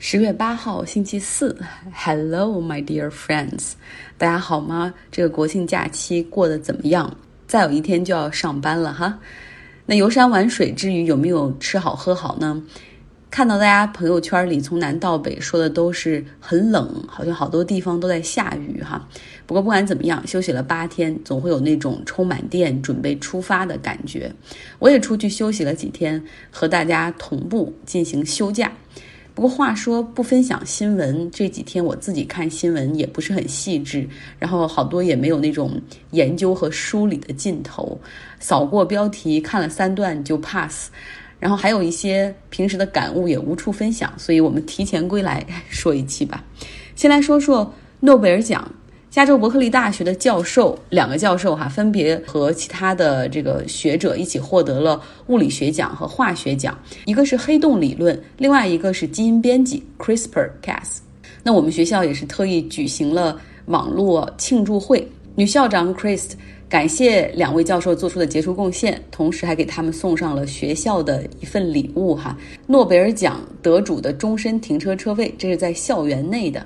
十月八号，星期四。Hello, my dear friends，大家好吗？这个国庆假期过得怎么样？再有一天就要上班了哈。那游山玩水之余，有没有吃好喝好呢？看到大家朋友圈里从南到北说的都是很冷，好像好多地方都在下雨哈。不过不管怎么样，休息了八天，总会有那种充满电、准备出发的感觉。我也出去休息了几天，和大家同步进行休假。不过话说不分享新闻，这几天我自己看新闻也不是很细致，然后好多也没有那种研究和梳理的劲头，扫过标题看了三段就 pass，然后还有一些平时的感悟也无处分享，所以我们提前归来 说一期吧。先来说说诺贝尔奖。加州伯克利大学的教授，两个教授哈，分别和其他的这个学者一起获得了物理学奖和化学奖。一个是黑洞理论，另外一个是基因编辑 CRISPR-Cas。那我们学校也是特意举行了网络庆祝会，女校长 Chris 感谢两位教授做出的杰出贡献，同时还给他们送上了学校的一份礼物哈，诺贝尔奖得主的终身停车车位，这是在校园内的。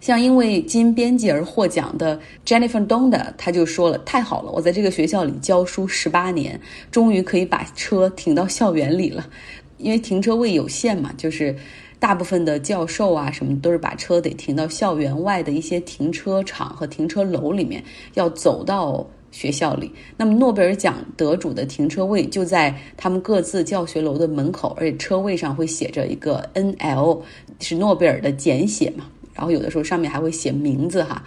像因为基因编辑而获奖的 Jennifer Donda，他就说了：“太好了，我在这个学校里教书十八年，终于可以把车停到校园里了。因为停车位有限嘛，就是大部分的教授啊什么都是把车得停到校园外的一些停车场和停车楼里面，要走到学校里。那么诺贝尔奖得主的停车位就在他们各自教学楼的门口，而且车位上会写着一个 NL，是诺贝尔的简写嘛。”然后有的时候上面还会写名字哈，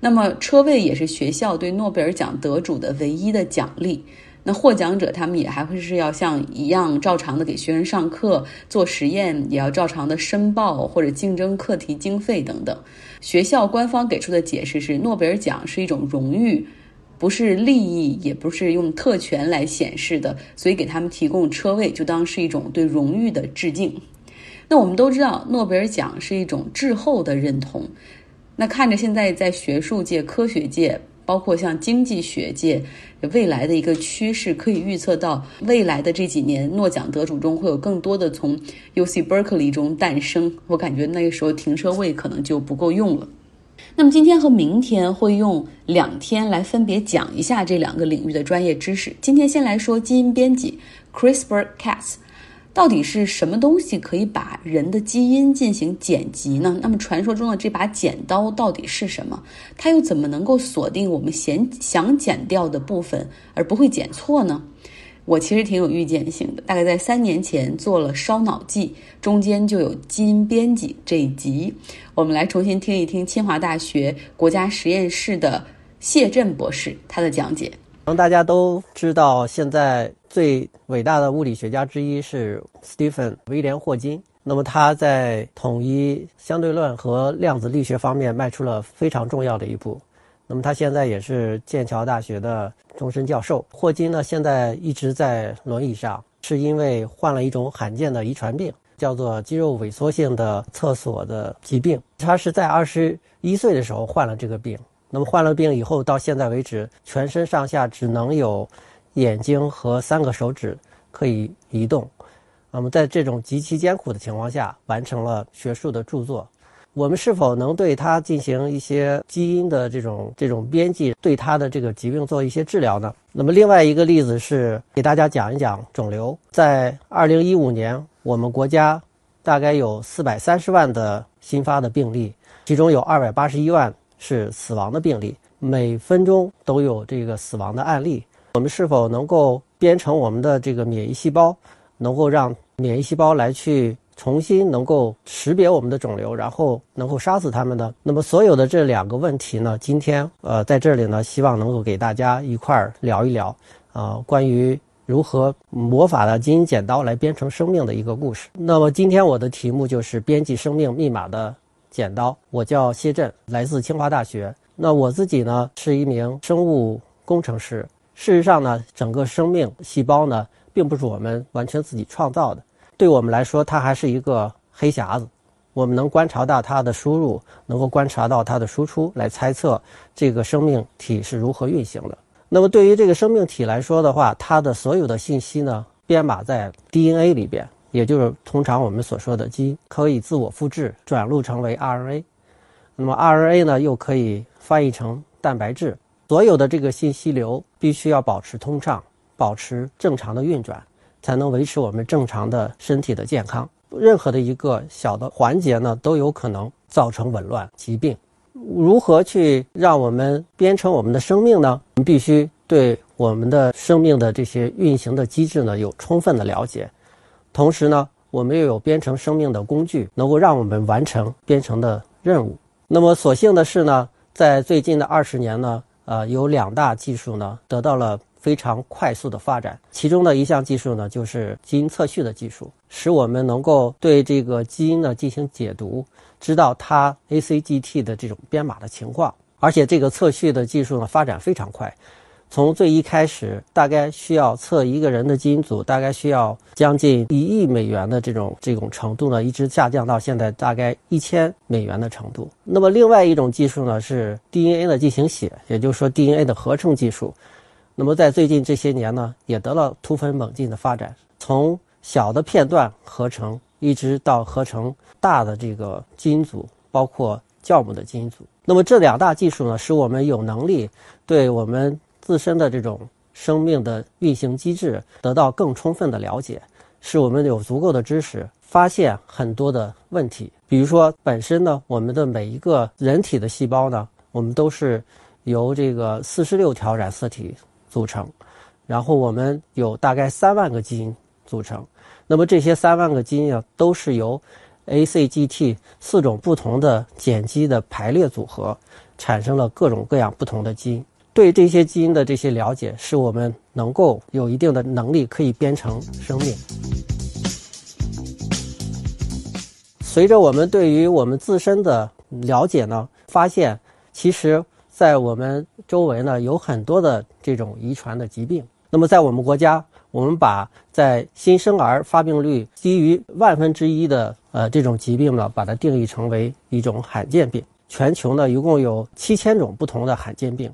那么车位也是学校对诺贝尔奖得主的唯一的奖励。那获奖者他们也还会是要像一样照常的给学生上课、做实验，也要照常的申报或者竞争课题经费等等。学校官方给出的解释是，诺贝尔奖是一种荣誉，不是利益，也不是用特权来显示的，所以给他们提供车位就当是一种对荣誉的致敬。那我们都知道，诺贝尔奖是一种滞后的认同。那看着现在在学术界、科学界，包括像经济学界，未来的一个趋势，可以预测到未来的这几年，诺奖得主中会有更多的从 U C Berkeley 中诞生。我感觉那个时候停车位可能就不够用了。那么今天和明天会用两天来分别讲一下这两个领域的专业知识。今天先来说基因编辑 CRISPR-Cas。到底是什么东西可以把人的基因进行剪辑呢？那么传说中的这把剪刀到底是什么？它又怎么能够锁定我们想想剪掉的部分而不会剪错呢？我其实挺有预见性的，大概在三年前做了烧脑记，中间就有基因编辑这一集。我们来重新听一听清华大学国家实验室的谢震博士他的讲解。可能大家都知道，现在最伟大的物理学家之一是斯蒂芬·威廉·霍金。那么他在统一相对论和量子力学方面迈出了非常重要的一步。那么他现在也是剑桥大学的终身教授。霍金呢，现在一直在轮椅上，是因为患了一种罕见的遗传病，叫做肌肉萎缩性的厕所的疾病。他是在二十一岁的时候患了这个病。那么患了病以后，到现在为止，全身上下只能有眼睛和三个手指可以移动。那么在这种极其艰苦的情况下，完成了学术的著作。我们是否能对它进行一些基因的这种这种编辑，对它的这个疾病做一些治疗呢？那么另外一个例子是给大家讲一讲肿瘤。在二零一五年，我们国家大概有四百三十万的新发的病例，其中有二百八十一万。是死亡的病例，每分钟都有这个死亡的案例。我们是否能够编程我们的这个免疫细胞，能够让免疫细胞来去重新能够识别我们的肿瘤，然后能够杀死它们呢？那么所有的这两个问题呢，今天呃在这里呢，希望能够给大家一块儿聊一聊啊，关于如何魔法的基因剪刀来编程生命的一个故事。那么今天我的题目就是编辑生命密码的。剪刀，我叫谢震，来自清华大学。那我自己呢，是一名生物工程师。事实上呢，整个生命细胞呢，并不是我们完全自己创造的。对我们来说，它还是一个黑匣子。我们能观察到它的输入，能够观察到它的输出，来猜测这个生命体是如何运行的。那么，对于这个生命体来说的话，它的所有的信息呢，编码在 DNA 里边。也就是通常我们所说的基因，可以自我复制，转录成为 RNA。那么 RNA 呢，又可以翻译成蛋白质。所有的这个信息流必须要保持通畅，保持正常的运转，才能维持我们正常的身体的健康。任何的一个小的环节呢，都有可能造成紊乱、疾病。如何去让我们编程我们的生命呢？我们必须对我们的生命的这些运行的机制呢有充分的了解，同时呢，我们又有编程生命的工具，能够让我们完成编程的任务。那么，所幸的是呢，在最近的二十年呢，呃，有两大技术呢得到了非常快速的发展。其中的一项技术呢，就是基因测序的技术，使我们能够对这个基因呢进行解读，知道它 ACGT 的这种编码的情况。而且，这个测序的技术呢发展非常快。从最一开始，大概需要测一个人的基因组，大概需要将近一亿美元的这种这种程度呢，一直下降到现在大概一千美元的程度。那么另外一种技术呢是 DNA 的进行写，也就是说 DNA 的合成技术。那么在最近这些年呢，也得了突飞猛进的发展，从小的片段合成，一直到合成大的这个基因组，包括酵母的基因组。那么这两大技术呢，使我们有能力对我们自身的这种生命的运行机制得到更充分的了解，使我们有足够的知识发现很多的问题。比如说，本身呢，我们的每一个人体的细胞呢，我们都是由这个四十六条染色体组成，然后我们有大概三万个基因组成。那么这些三万个基因啊，都是由 ACGT 四种不同的碱基的排列组合，产生了各种各样不同的基因。对这些基因的这些了解，使我们能够有一定的能力，可以编程生命。随着我们对于我们自身的了解呢，发现其实，在我们周围呢，有很多的这种遗传的疾病。那么，在我们国家，我们把在新生儿发病率低于万分之一的呃这种疾病呢，把它定义成为一种罕见病。全球呢，一共有七千种不同的罕见病。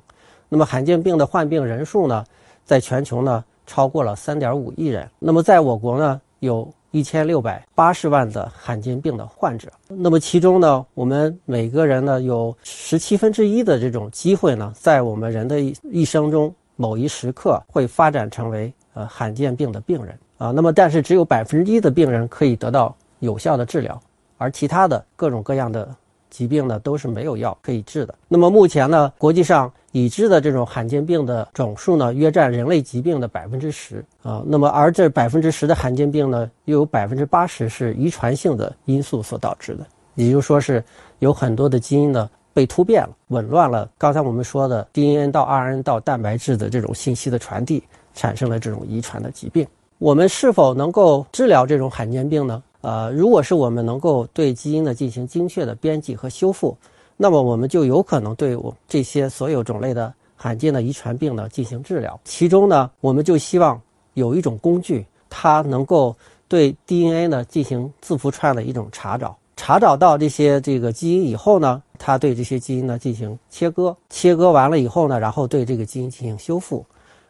那么罕见病的患病人数呢，在全球呢超过了三点五亿人。那么在我国呢，有一千六百八十万的罕见病的患者。那么其中呢，我们每个人呢有十七分之一的这种机会呢，在我们人的一一生中某一时刻会发展成为呃罕见病的病人啊。那么但是只有百分之一的病人可以得到有效的治疗，而其他的各种各样的疾病呢都是没有药可以治的。那么目前呢，国际上已知的这种罕见病的总数呢，约占人类疾病的百分之十啊。那么，而这百分之十的罕见病呢，又有百分之八十是遗传性的因素所导致的，也就是说是有很多的基因呢被突变了，紊乱了。刚才我们说的 DNA 到 RNA 到蛋白质的这种信息的传递，产生了这种遗传的疾病。我们是否能够治疗这种罕见病呢？呃，如果是我们能够对基因呢进行精确的编辑和修复。那么我们就有可能对我这些所有种类的罕见的遗传病呢进行治疗。其中呢，我们就希望有一种工具，它能够对 DNA 呢进行字符串的一种查找。查找到这些这个基因以后呢，它对这些基因呢进行切割。切割完了以后呢，然后对这个基因进行修复。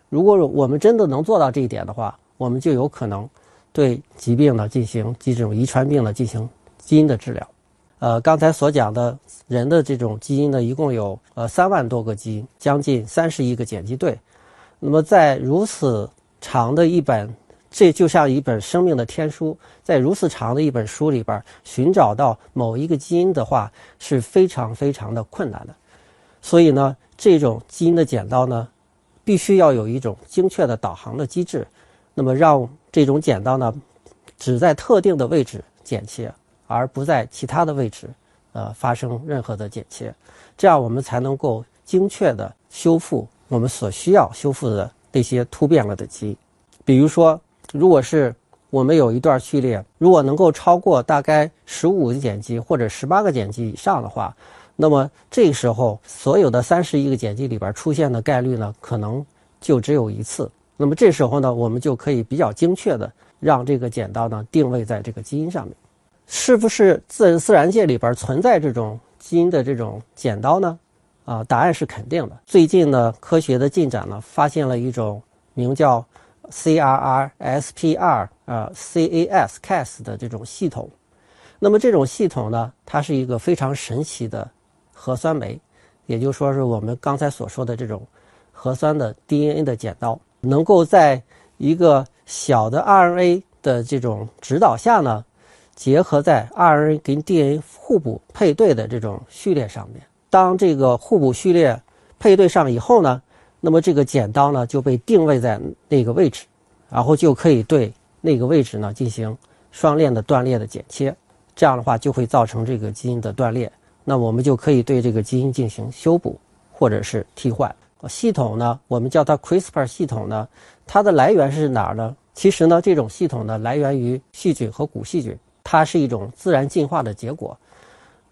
如果我们真的能做到这一点的话，我们就有可能对疾病呢进行这种遗传病呢进行基因的治疗。呃，刚才所讲的人的这种基因呢，一共有呃三万多个基因，将近三十亿个碱基对。那么在如此长的一本，这就像一本生命的天书，在如此长的一本书里边寻找到某一个基因的话，是非常非常的困难的。所以呢，这种基因的剪刀呢，必须要有一种精确的导航的机制，那么让这种剪刀呢，只在特定的位置剪切。而不在其他的位置，呃，发生任何的剪切，这样我们才能够精确的修复我们所需要修复的那些突变了的基因。比如说，如果是我们有一段序列，如果能够超过大概十五个碱基或者十八个碱基以上的话，那么这个时候所有的三十一个碱基里边出现的概率呢，可能就只有一次。那么这时候呢，我们就可以比较精确的让这个剪刀呢定位在这个基因上面。是不是自自然界里边存在这种基因的这种剪刀呢？啊，答案是肯定的。最近呢，科学的进展呢，发现了一种名叫 CRR-SPR 啊 CAS-Cas 的这种系统。那么这种系统呢，它是一个非常神奇的核酸酶，也就是说是我们刚才所说的这种核酸的 DNA 的剪刀，能够在一个小的 RNA 的这种指导下呢，结合在 RNA 跟 DNA 互补配对的这种序列上面。当这个互补序列配对上以后呢，那么这个剪刀呢就被定位在那个位置，然后就可以对那个位置呢进行双链的断裂的剪切。这样的话就会造成这个基因的断裂，那我们就可以对这个基因进行修补或者是替换。系统呢，我们叫它 CRISPR 系统呢，它的来源是哪儿呢？其实呢，这种系统呢来源于细菌和古细菌，它是一种自然进化的结果。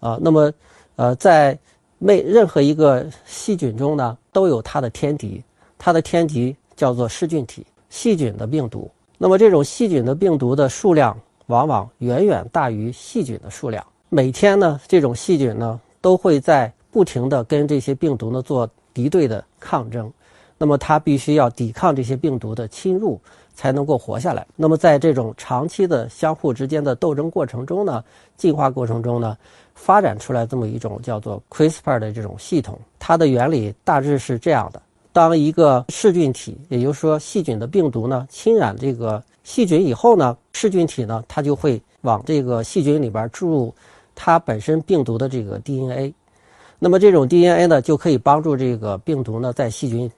啊，那么呃，在每任何一个细菌中呢，都有它的天敌，它的天敌叫做噬菌体，细菌的病毒。那么这种细菌的病毒的数量。往往远远大于细菌的数量。每天呢，这种细菌呢都会在不停地跟这些病毒呢做敌对的抗争。那么它必须要抵抗这些病毒的侵入，才能够活下来。那么在这种长期的相互之间的斗争过程中呢，进化过程中呢，发展出来这么一种叫做 CRISPR 的这种系统。它的原理大致是这样的：当一个噬菌体，也就是说细菌的病毒呢侵染这个。细菌以后呢，噬菌体呢，它就会往这个细菌里边注入它本身病毒的这个 DNA，那么这种 DNA 呢，就可以帮助这个病毒呢在细菌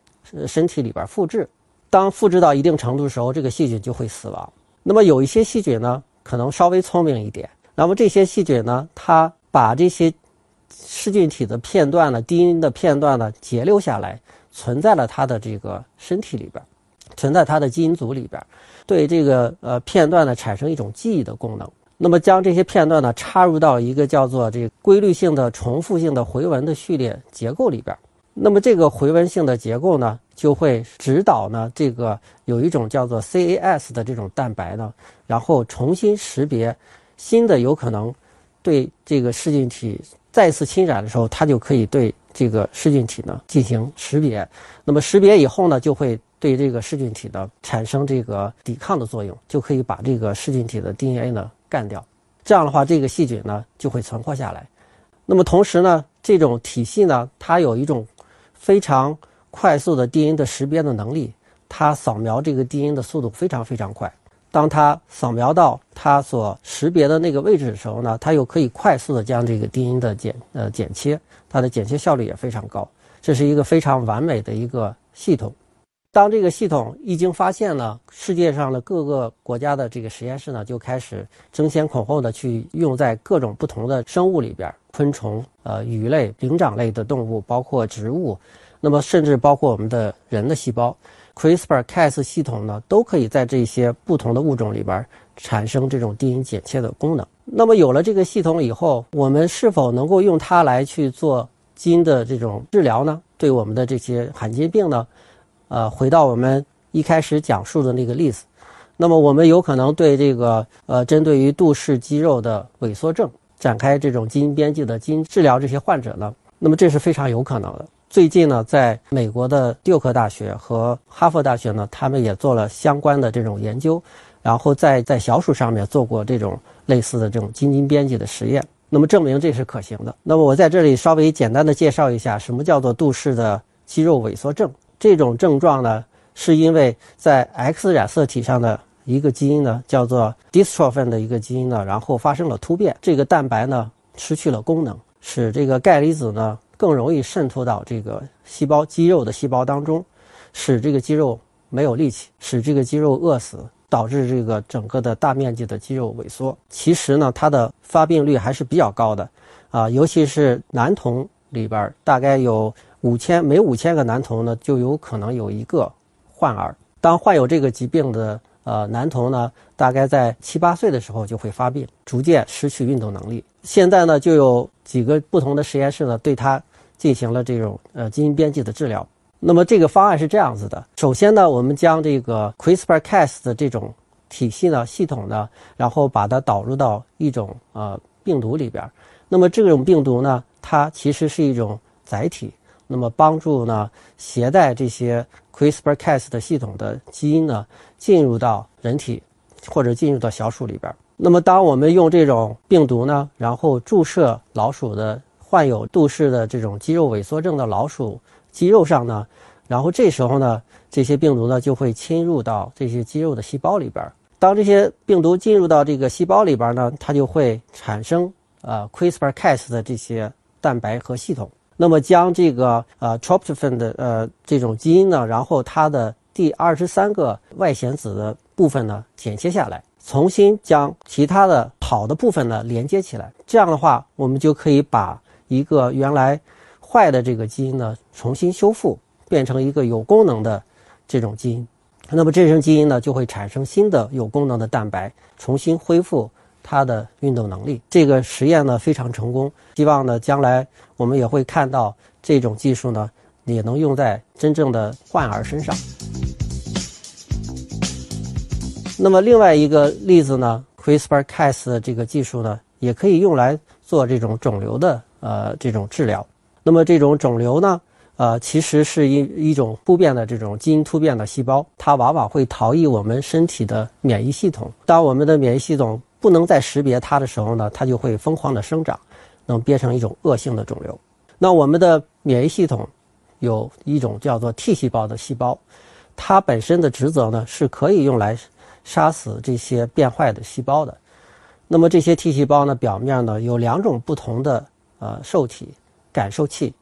身体里边复制。当复制到一定程度的时候，这个细菌就会死亡。那么有一些细菌呢，可能稍微聪明一点，那么这些细菌呢，它把这些噬菌体的片段呢，DNA 的片段呢，截留下来，存在了它的这个身体里边，存在它的基因组里边。对这个呃片段呢产生一种记忆的功能，那么将这些片段呢插入到一个叫做这规律性的重复性的回文的序列结构里边，那么这个回文性的结构呢就会指导呢这个有一种叫做 CAS 的这种蛋白呢，然后重新识别新的有可能对这个噬菌体再次侵染的时候，它就可以对这个噬菌体呢进行识别，那么识别以后呢就会。对这个噬菌体呢产生这个抵抗的作用，就可以把这个噬菌体的 DNA 呢干掉。这样的话，这个细菌呢就会存活下来。那么同时呢，这种体系呢，它有一种非常快速的 DNA 的识别的能力，它扫描这个 DNA 的速度非常非常快。当它扫描到它所识别的那个位置的时候呢，它又可以快速的将这个 DNA 的剪呃剪切，它的剪切效率也非常高。这是一个非常完美的一个系统。当这个系统一经发现呢，世界上的各个国家的这个实验室呢，就开始争先恐后的去用在各种不同的生物里边，昆虫、呃鱼类、灵长类的动物，包括植物，那么甚至包括我们的人的细胞，CRISPR-Cas 系统呢，都可以在这些不同的物种里边产生这种基因剪切的功能。那么有了这个系统以后，我们是否能够用它来去做基因的这种治疗呢？对我们的这些罕见病呢？呃，回到我们一开始讲述的那个例子，那么我们有可能对这个呃，针对于杜氏肌肉的萎缩症展开这种基因编辑的基因治疗，这些患者呢，那么这是非常有可能的。最近呢，在美国的蒂克大学和哈佛大学呢，他们也做了相关的这种研究，然后在在小鼠上面做过这种类似的这种基因编辑的实验，那么证明这是可行的。那么我在这里稍微简单的介绍一下，什么叫做杜氏的肌肉萎缩症。这种症状呢，是因为在 X 染色体上的一个基因呢，叫做 dystrophin 的一个基因呢，然后发生了突变，这个蛋白呢失去了功能，使这个钙离子呢更容易渗透到这个细胞肌肉的细胞当中，使这个肌肉没有力气，使这个肌肉饿死，导致这个整个的大面积的肌肉萎缩。其实呢，它的发病率还是比较高的，啊，尤其是男童里边大概有。五千每五千个男童呢，就有可能有一个患儿。当患有这个疾病的呃男童呢，大概在七八岁的时候就会发病，逐渐失去运动能力。现在呢，就有几个不同的实验室呢，对他进行了这种呃基因编辑的治疗。那么这个方案是这样子的：首先呢，我们将这个 CRISPR-Cas 的这种体系呢、系统呢，然后把它导入到一种呃病毒里边。那么这种病毒呢，它其实是一种载体。那么帮助呢携带这些 CRISPR-Cas 的系统的基因呢进入到人体或者进入到小鼠里边。那么，当我们用这种病毒呢，然后注射老鼠的患有杜氏的这种肌肉萎缩症的老鼠肌肉上呢，然后这时候呢，这些病毒呢就会侵入到这些肌肉的细胞里边。当这些病毒进入到这个细胞里边呢，它就会产生呃 CRISPR-Cas 的这些蛋白和系统。那么将这个呃 tryptophan 的呃这种基因呢，然后它的第二十三个外显子的部分呢剪切下来。重新将其他的好的部分呢连接起来，这样的话，我们就可以把一个原来坏的这个基因呢重新修复，变成一个有功能的这种基因。那么这种基因呢就会产生新的有功能的蛋白，重新恢复它的运动能力。这个实验呢非常成功，希望呢将来我们也会看到这种技术呢也能用在真正的患儿身上。那么另外一个例子呢，CRISPR-Cas 的这个技术呢，也可以用来做这种肿瘤的呃这种治疗。那么这种肿瘤呢，呃，其实是一一种突变的这种基因突变的细胞，它往往会逃逸我们身体的免疫系统。当我们的免疫系统不能再识别它的时候呢，它就会疯狂的生长，能变成一种恶性的肿瘤。那我们的免疫系统有一种叫做 T 细胞的细胞，它本身的职责呢，是可以用来杀死这些变坏的细胞的，那么这些 T 细胞呢，表面呢有两种不同的呃受体感受器，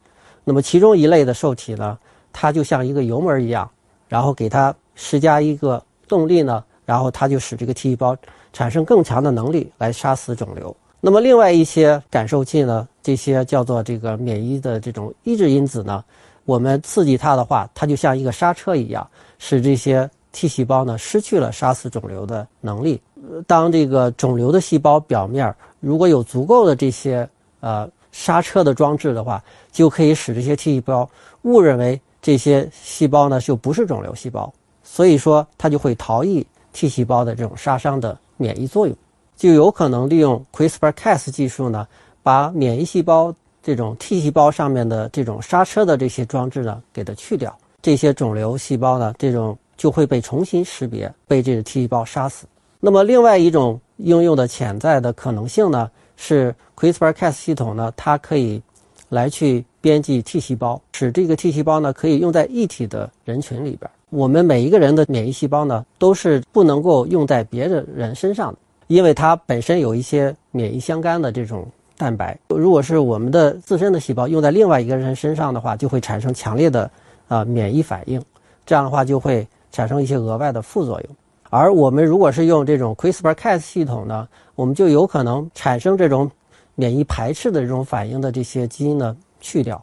那么其中一类的受体呢，它就像一个油门一样，然后给它施加一个动力呢，然后它就使这个 T 细胞产生更强的能力来杀死肿瘤。那么另外一些感受器呢，这些叫做这个免疫的这种抑制因子呢，我们刺激它的话，它就像一个刹车一样，使这些。T 细胞呢失去了杀死肿瘤的能力。当这个肿瘤的细胞表面如果有足够的这些呃刹车的装置的话，就可以使这些 T 细胞误认为这些细胞呢就不是肿瘤细胞，所以说它就会逃逸 T 细胞的这种杀伤的免疫作用，就有可能利用 CRISPR-Cas 技术呢，把免疫细胞这种 T 细胞上面的这种刹车的这些装置呢给它去掉，这些肿瘤细胞呢这种。就会被重新识别，被这个 T 细胞杀死。那么，另外一种应用的潜在的可能性呢，是 CRISPR-Cas 系统呢，它可以来去编辑 T 细胞，使这个 T 细胞呢可以用在异体的人群里边。我们每一个人的免疫细胞呢，都是不能够用在别的人身上的，因为它本身有一些免疫相干的这种蛋白。如果是我们的自身的细胞用在另外一个人身上的话，就会产生强烈的啊免疫反应，这样的话就会。产生一些额外的副作用，而我们如果是用这种 CRISPR-Cas 系统呢，我们就有可能产生这种免疫排斥的这种反应的这些基因呢去掉，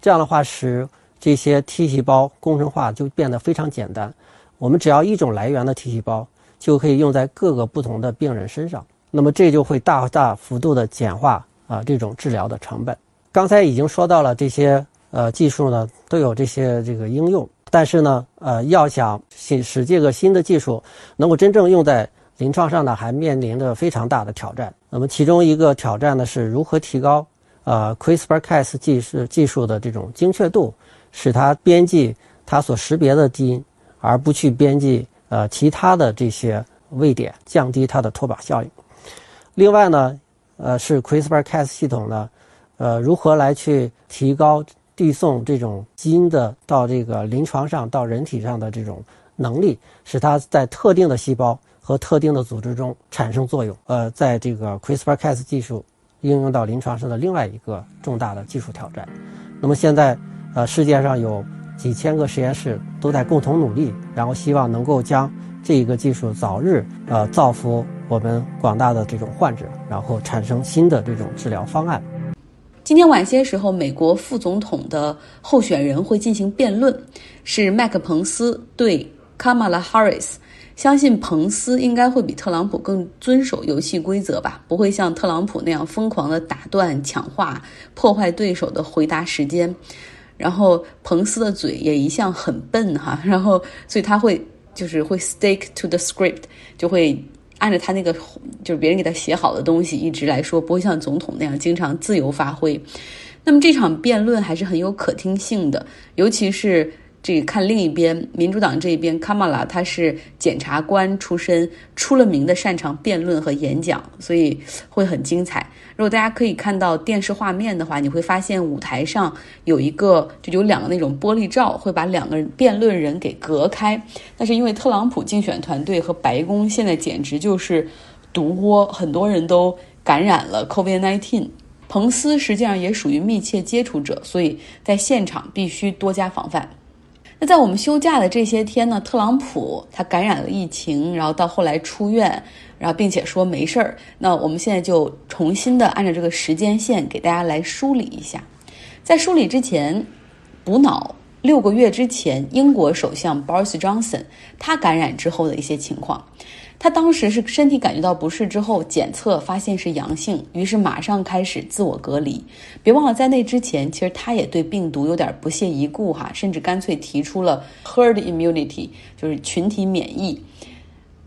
这样的话使这些 T 细胞工程化就变得非常简单。我们只要一种来源的 T 细胞就可以用在各个不同的病人身上，那么这就会大大幅度的简化啊这种治疗的成本。刚才已经说到了这些呃技术呢都有这些这个应用。但是呢，呃，要想使使这个新的技术能够真正用在临床上呢，还面临着非常大的挑战。那么其中一个挑战呢，是如何提高呃 CRISPR-Cas 技术技术的这种精确度，使它编辑它所识别的基因，而不去编辑呃其他的这些位点，降低它的脱靶效应。另外呢，呃，是 CRISPR-Cas 系统呢，呃，如何来去提高？递送这种基因的到这个临床上到人体上的这种能力，使它在特定的细胞和特定的组织中产生作用。呃，在这个 CRISPR-Cas 技术应用到临床上的另外一个重大的技术挑战。那么现在，呃，世界上有几千个实验室都在共同努力，然后希望能够将这一个技术早日呃造福我们广大的这种患者，然后产生新的这种治疗方案。今天晚些时候，美国副总统的候选人会进行辩论，是麦克彭斯对卡马拉哈里斯。相信彭斯应该会比特朗普更遵守游戏规则吧，不会像特朗普那样疯狂的打断、抢话、破坏对手的回答时间。然后彭斯的嘴也一向很笨哈，然后所以他会就是会 stick to the script，就会。按照他那个就是别人给他写好的东西一直来说，不会像总统那样经常自由发挥。那么这场辩论还是很有可听性的，尤其是这个看另一边，民主党这一边，卡马拉他是检察官出身，出了名的擅长辩论和演讲，所以会很精彩。如果大家可以看到电视画面的话，你会发现舞台上有一个，就有两个那种玻璃罩，会把两个辩论人给隔开。但是因为特朗普竞选团队和白宫现在简直就是毒窝，很多人都感染了 COVID-19。彭斯实际上也属于密切接触者，所以在现场必须多加防范。在我们休假的这些天呢，特朗普他感染了疫情，然后到后来出院，然后并且说没事儿。那我们现在就重新的按照这个时间线给大家来梳理一下。在梳理之前，补脑六个月之前，英国首相 Boris Johnson 他感染之后的一些情况。他当时是身体感觉到不适之后检测发现是阳性，于是马上开始自我隔离。别忘了，在那之前，其实他也对病毒有点不屑一顾哈，甚至干脆提出了 herd immunity，就是群体免疫。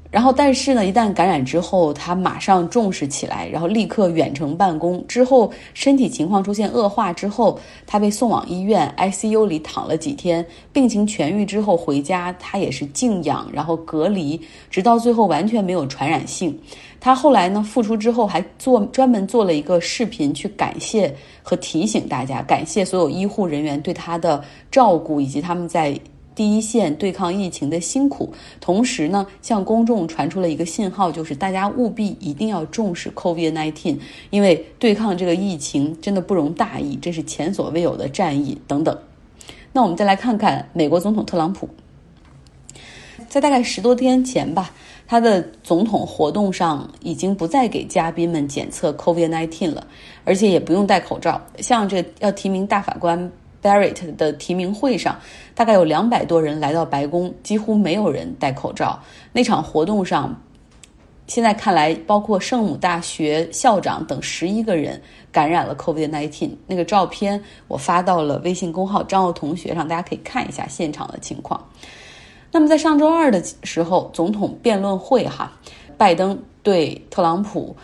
然后，但是呢，一旦感染之后，他马上重视起来，然后立刻远程办公。之后身体情况出现恶化之后，他被送往医院 ICU 里躺了几天。病情痊愈之后回家，他也是静养，然后隔离，直到最后完全没有传染性。他后来呢复出之后，还做专门做了一个视频去感谢和提醒大家，感谢所有医护人员对他的照顾以及他们在。第一线对抗疫情的辛苦，同时呢，向公众传出了一个信号，就是大家务必一定要重视 COVID-19，因为对抗这个疫情真的不容大意，这是前所未有的战役等等。那我们再来看看美国总统特朗普，在大概十多天前吧，他的总统活动上已经不再给嘉宾们检测 COVID-19 了，而且也不用戴口罩，像这要提名大法官。Barrett 的提名会上，大概有两百多人来到白宫，几乎没有人戴口罩。那场活动上，现在看来，包括圣母大学校长等十一个人感染了 COVID-19。那个照片我发到了微信公号张奥同学上，大家可以看一下现场的情况。那么在上周二的时候，总统辩论会哈，拜登对特朗普，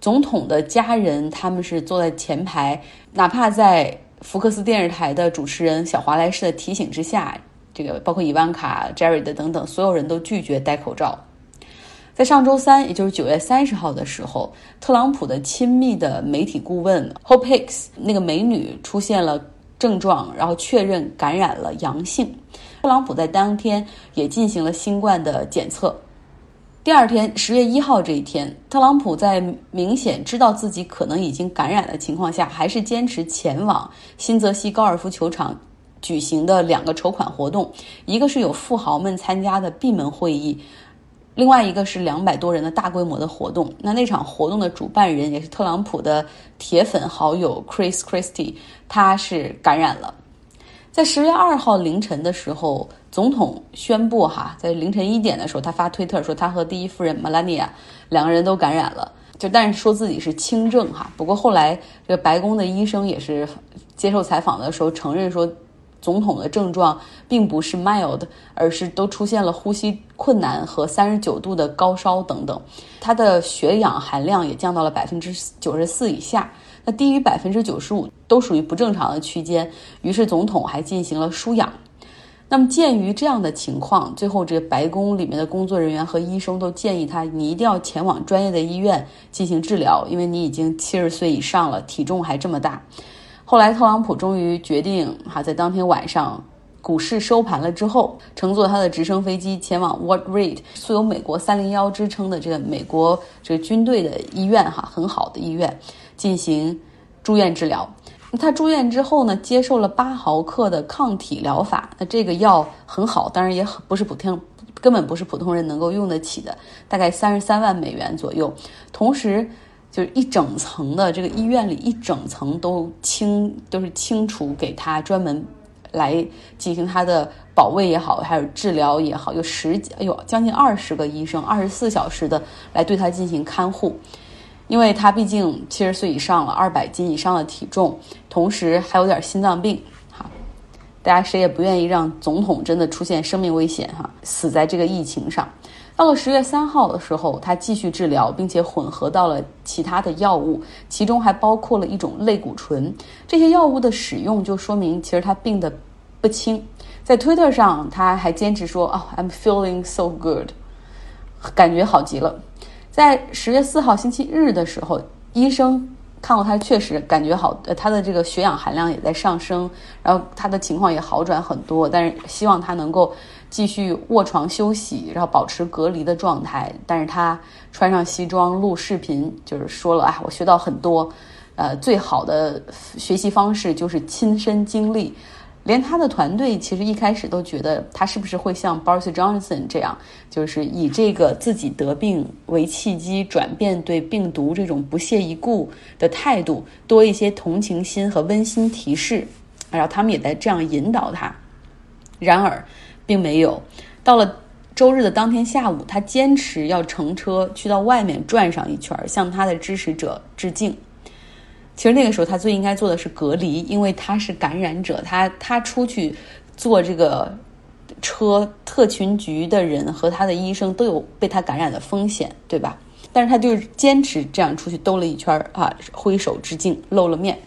总统的家人他们是坐在前排，哪怕在。福克斯电视台的主持人小华莱士的提醒之下，这个包括伊万卡、Jared 等等所有人都拒绝戴口罩。在上周三，也就是九月三十号的时候，特朗普的亲密的媒体顾问 Hope Hicks 那个美女出现了症状，然后确认感染了阳性。特朗普在当天也进行了新冠的检测。第二天，十月一号这一天，特朗普在明显知道自己可能已经感染的情况下，还是坚持前往新泽西高尔夫球场举行的两个筹款活动，一个是有富豪们参加的闭门会议，另外一个是两百多人的大规模的活动。那那场活动的主办人也是特朗普的铁粉好友 Chris Christie，他是感染了。在十月二号凌晨的时候，总统宣布哈，在凌晨一点的时候，他发推特说他和第一夫人 Melania 两个人都感染了，就但是说自己是轻症哈。不过后来这个白宫的医生也是接受采访的时候承认说，总统的症状并不是 mild，而是都出现了呼吸困难和三十九度的高烧等等，他的血氧含量也降到了百分之九十四以下。那低于百分之九十五都属于不正常的区间，于是总统还进行了输氧。那么鉴于这样的情况，最后这白宫里面的工作人员和医生都建议他，你一定要前往专业的医院进行治疗，因为你已经七十岁以上了，体重还这么大。后来特朗普终于决定，哈，在当天晚上股市收盘了之后，乘坐他的直升飞机前往 Ward Reed，素有美国三零幺之称的这个美国这个军队的医院，哈，很好的医院。进行住院治疗。他住院之后呢，接受了八毫克的抗体疗法。那这个药很好，当然也很不是普通，根本不是普通人能够用得起的，大概三十三万美元左右。同时，就是一整层的这个医院里一整层都清都是清除给他专门来进行他的保卫也好，还有治疗也好，有十几有将近二十个医生，二十四小时的来对他进行看护。因为他毕竟七十岁以上了，二百斤以上的体重，同时还有点心脏病，哈，大家谁也不愿意让总统真的出现生命危险，哈，死在这个疫情上。到了十月三号的时候，他继续治疗，并且混合到了其他的药物，其中还包括了一种类固醇。这些药物的使用就说明，其实他病的不轻。在推特上，他还坚持说：“哦，I'm feeling so good，感觉好极了。”在十月四号星期日的时候，医生看过他，确实感觉好，他的这个血氧含量也在上升，然后他的情况也好转很多。但是希望他能够继续卧床休息，然后保持隔离的状态。但是他穿上西装录视频，就是说了：“啊，我学到很多，呃，最好的学习方式就是亲身经历。”连他的团队其实一开始都觉得他是不是会像 Boris Johnson 这样，就是以这个自己得病为契机，转变对病毒这种不屑一顾的态度，多一些同情心和温馨提示，然后他们也在这样引导他。然而，并没有。到了周日的当天下午，他坚持要乘车去到外面转上一圈，向他的支持者致敬。其实那个时候他最应该做的是隔离，因为他是感染者，他他出去坐这个车，特勤局的人和他的医生都有被他感染的风险，对吧？但是他就是坚持这样出去兜了一圈啊，挥手致敬，露了面。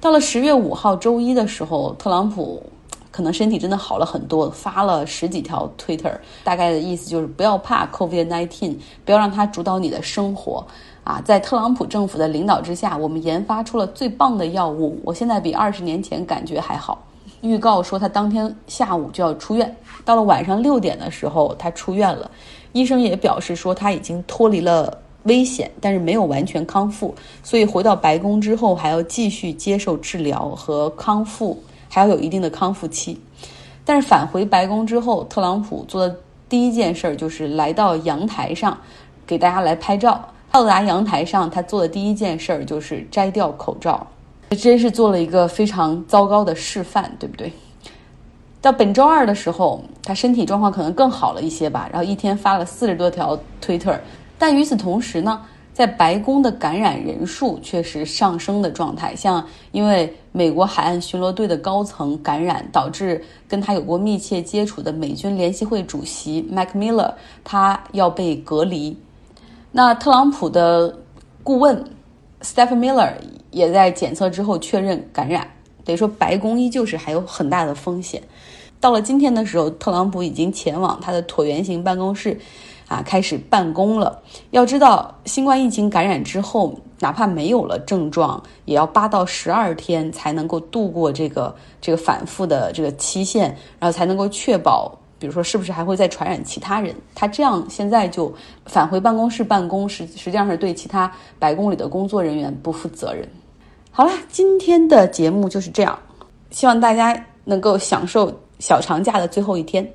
到了十月五号周一的时候，特朗普可能身体真的好了很多，发了十几条 Twitter，大概的意思就是不要怕 COVID-19，不要让它主导你的生活。啊，在特朗普政府的领导之下，我们研发出了最棒的药物。我现在比二十年前感觉还好。预告说他当天下午就要出院，到了晚上六点的时候他出院了。医生也表示说他已经脱离了危险，但是没有完全康复，所以回到白宫之后还要继续接受治疗和康复，还要有一定的康复期。但是返回白宫之后，特朗普做的第一件事儿就是来到阳台上，给大家来拍照。到达阳台上，他做的第一件事儿就是摘掉口罩，这真是做了一个非常糟糕的示范，对不对？到本周二的时候，他身体状况可能更好了一些吧，然后一天发了四十多条推特。但与此同时呢，在白宫的感染人数却是上升的状态。像因为美国海岸巡逻队的高层感染，导致跟他有过密切接触的美军联席会主席 Mac Miller 他要被隔离。那特朗普的顾问 Stephen Miller 也在检测之后确认感染，等于说白宫依旧是还有很大的风险。到了今天的时候，特朗普已经前往他的椭圆形办公室，啊，开始办公了。要知道，新冠疫情感染之后，哪怕没有了症状，也要八到十二天才能够度过这个这个反复的这个期限，然后才能够确保。比如说，是不是还会再传染其他人？他这样现在就返回办公室办公，实实际上是对其他白宫里的工作人员不负责任。好了，今天的节目就是这样，希望大家能够享受小长假的最后一天。